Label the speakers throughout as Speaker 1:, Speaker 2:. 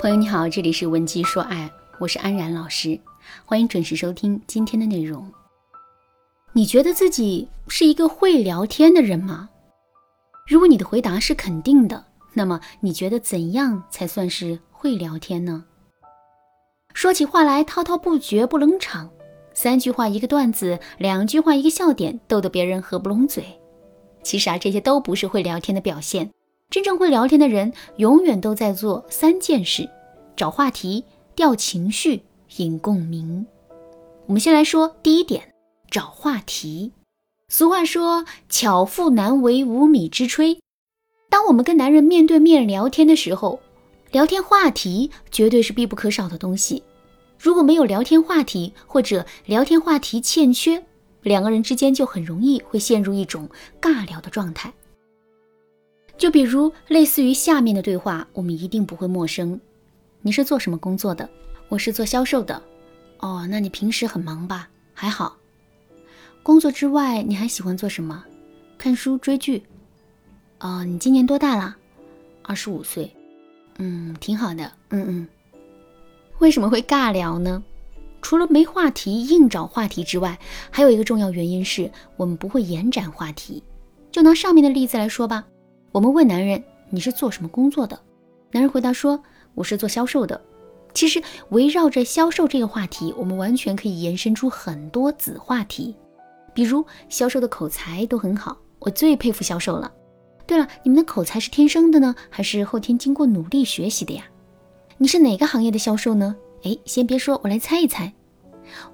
Speaker 1: 朋友你好，这里是文姬说爱，我是安然老师，欢迎准时收听今天的内容。你觉得自己是一个会聊天的人吗？如果你的回答是肯定的，那么你觉得怎样才算是会聊天呢？说起话来滔滔不绝不冷场，三句话一个段子，两句话一个笑点，逗得别人合不拢嘴。其实啊，这些都不是会聊天的表现。真正会聊天的人，永远都在做三件事：找话题、调情绪、引共鸣。我们先来说第一点，找话题。俗话说“巧妇难为无米之炊”。当我们跟男人面对面聊天的时候，聊天话题绝对是必不可少的东西。如果没有聊天话题，或者聊天话题欠缺，两个人之间就很容易会陷入一种尬聊的状态。就比如类似于下面的对话，我们一定不会陌生。你是做什么工作的？我是做销售的。哦，那你平时很忙吧？还好。工作之外，你还喜欢做什么？看书、追剧。哦，你今年多大了？二十五岁。嗯，挺好的。嗯嗯。为什么会尬聊呢？除了没话题、硬找话题之外，还有一个重要原因是我们不会延展话题。就拿上面的例子来说吧。我们问男人你是做什么工作的，男人回答说我是做销售的。其实围绕着销售这个话题，我们完全可以延伸出很多子话题，比如销售的口才都很好，我最佩服销售了。对了，你们的口才是天生的呢，还是后天经过努力学习的呀？你是哪个行业的销售呢？哎，先别说，我来猜一猜。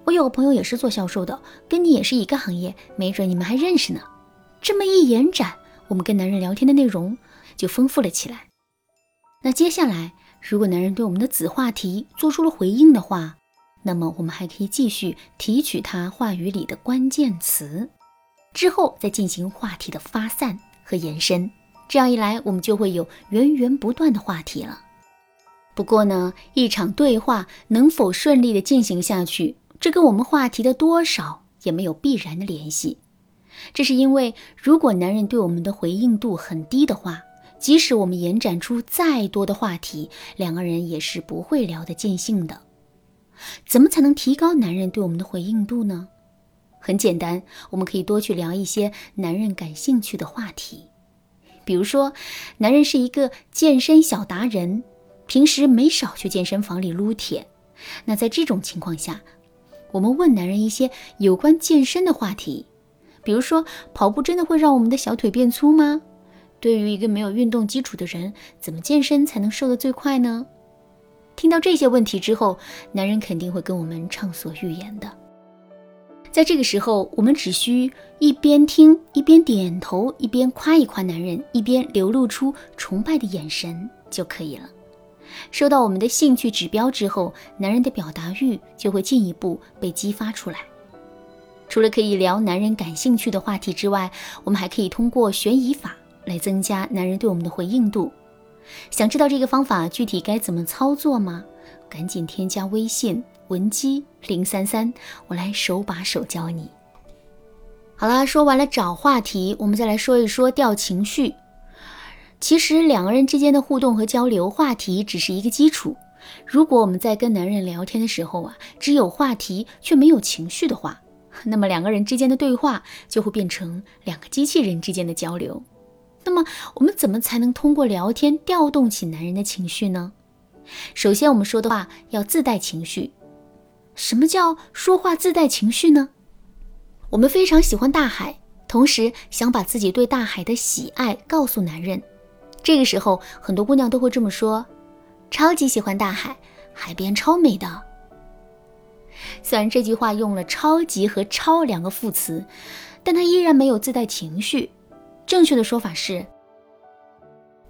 Speaker 1: 我有个朋友也是做销售的，跟你也是一个行业，没准你们还认识呢。这么一延展。我们跟男人聊天的内容就丰富了起来。那接下来，如果男人对我们的子话题做出了回应的话，那么我们还可以继续提取他话语里的关键词，之后再进行话题的发散和延伸。这样一来，我们就会有源源不断的话题了。不过呢，一场对话能否顺利的进行下去，这跟我们话题的多少也没有必然的联系。这是因为，如果男人对我们的回应度很低的话，即使我们延展出再多的话题，两个人也是不会聊得尽兴的。怎么才能提高男人对我们的回应度呢？很简单，我们可以多去聊一些男人感兴趣的话题。比如说，男人是一个健身小达人，平时没少去健身房里撸铁。那在这种情况下，我们问男人一些有关健身的话题。比如说，跑步真的会让我们的小腿变粗吗？对于一个没有运动基础的人，怎么健身才能瘦得最快呢？听到这些问题之后，男人肯定会跟我们畅所欲言的。在这个时候，我们只需一边听一边点头，一边夸一夸男人，一边流露出崇拜的眼神就可以了。收到我们的兴趣指标之后，男人的表达欲就会进一步被激发出来。除了可以聊男人感兴趣的话题之外，我们还可以通过悬疑法来增加男人对我们的回应度。想知道这个方法具体该怎么操作吗？赶紧添加微信文姬零三三，我来手把手教你。好啦，说完了找话题，我们再来说一说调情绪。其实两个人之间的互动和交流，话题只是一个基础。如果我们在跟男人聊天的时候啊，只有话题却没有情绪的话，那么两个人之间的对话就会变成两个机器人之间的交流。那么我们怎么才能通过聊天调动起男人的情绪呢？首先，我们说的话要自带情绪。什么叫说话自带情绪呢？我们非常喜欢大海，同时想把自己对大海的喜爱告诉男人。这个时候，很多姑娘都会这么说：“超级喜欢大海，海边超美的。”虽然这句话用了“超级”和“超”两个副词，但它依然没有自带情绪。正确的说法是：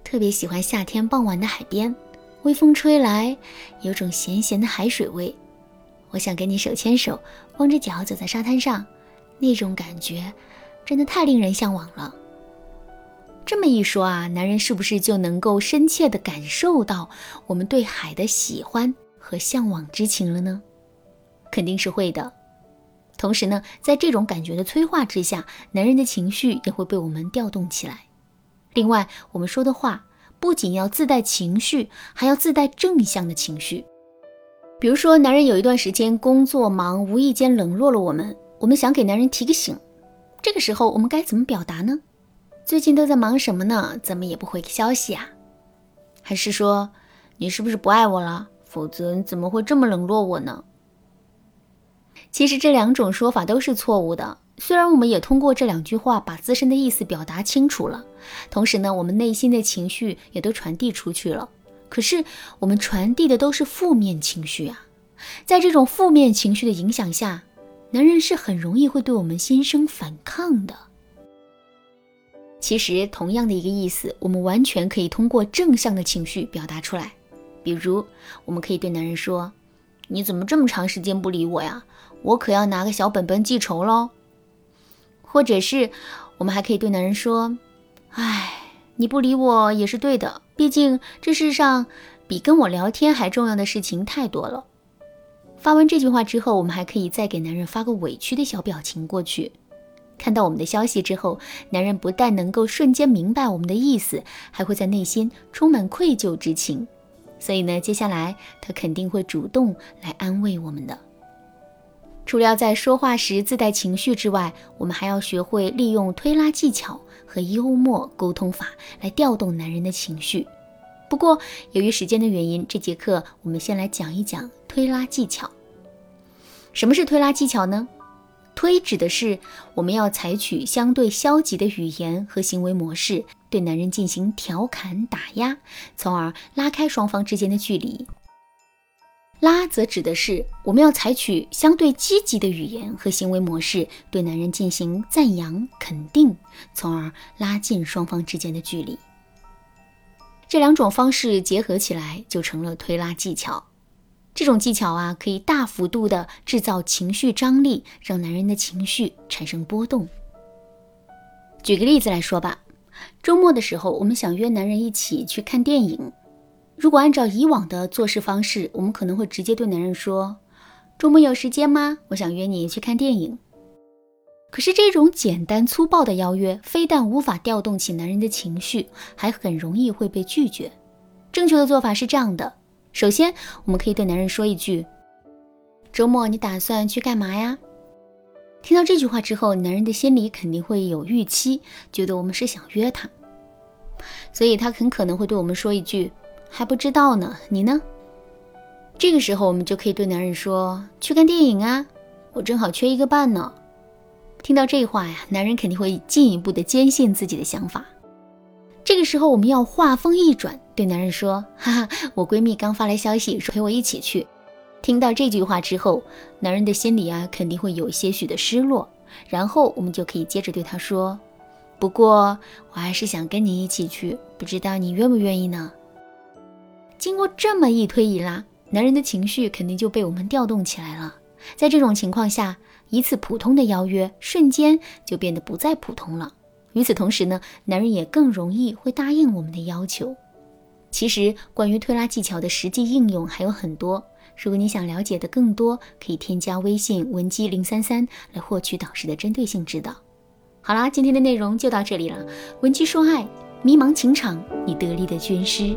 Speaker 1: 特别喜欢夏天傍晚的海边，微风吹来，有种咸咸的海水味。我想跟你手牵手，光着脚走在沙滩上，那种感觉真的太令人向往了。这么一说啊，男人是不是就能够深切地感受到我们对海的喜欢和向往之情了呢？肯定是会的。同时呢，在这种感觉的催化之下，男人的情绪也会被我们调动起来。另外，我们说的话不仅要自带情绪，还要自带正向的情绪。比如说，男人有一段时间工作忙，无意间冷落了我们，我们想给男人提个醒，这个时候我们该怎么表达呢？最近都在忙什么呢？怎么也不回个消息啊？还是说你是不是不爱我了？否则你怎么会这么冷落我呢？其实这两种说法都是错误的。虽然我们也通过这两句话把自身的意思表达清楚了，同时呢，我们内心的情绪也都传递出去了。可是我们传递的都是负面情绪啊，在这种负面情绪的影响下，男人是很容易会对我们心生反抗的。其实，同样的一个意思，我们完全可以通过正向的情绪表达出来。比如，我们可以对男人说：“你怎么这么长时间不理我呀？我可要拿个小本本记仇喽。”或者是，我们还可以对男人说：“哎，你不理我也是对的，毕竟这世上比跟我聊天还重要的事情太多了。”发完这句话之后，我们还可以再给男人发个委屈的小表情过去。看到我们的消息之后，男人不但能够瞬间明白我们的意思，还会在内心充满愧疚之情。所以呢，接下来他肯定会主动来安慰我们的。除了要在说话时自带情绪之外，我们还要学会利用推拉技巧和幽默沟通法来调动男人的情绪。不过，由于时间的原因，这节课我们先来讲一讲推拉技巧。什么是推拉技巧呢？推指的是我们要采取相对消极的语言和行为模式，对男人进行调侃打压，从而拉开双方之间的距离。拉则指的是我们要采取相对积极的语言和行为模式，对男人进行赞扬肯定，从而拉近双方之间的距离。这两种方式结合起来，就成了推拉技巧。这种技巧啊，可以大幅度的制造情绪张力，让男人的情绪产生波动。举个例子来说吧，周末的时候，我们想约男人一起去看电影。如果按照以往的做事方式，我们可能会直接对男人说：“周末有时间吗？我想约你去看电影。”可是这种简单粗暴的邀约，非但无法调动起男人的情绪，还很容易会被拒绝。正确的做法是这样的。首先，我们可以对男人说一句：“周末你打算去干嘛呀？”听到这句话之后，男人的心里肯定会有预期，觉得我们是想约他，所以他很可能会对我们说一句：“还不知道呢，你呢？”这个时候，我们就可以对男人说：“去看电影啊，我正好缺一个伴呢。”听到这话呀，男人肯定会进一步的坚信自己的想法。这个时候，我们要话锋一转，对男人说：“哈哈，我闺蜜刚发来消息，说陪我一起去。”听到这句话之后，男人的心里啊肯定会有些许的失落。然后我们就可以接着对他说：“不过我还是想跟你一起去，不知道你愿不愿意呢？”经过这么一推一拉，男人的情绪肯定就被我们调动起来了。在这种情况下，一次普通的邀约瞬间就变得不再普通了。与此同时呢，男人也更容易会答应我们的要求。其实，关于推拉技巧的实际应用还有很多。如果你想了解的更多，可以添加微信文姬零三三来获取导师的针对性指导。好啦，今天的内容就到这里了。文姬说爱，迷茫情场，你得力的军师。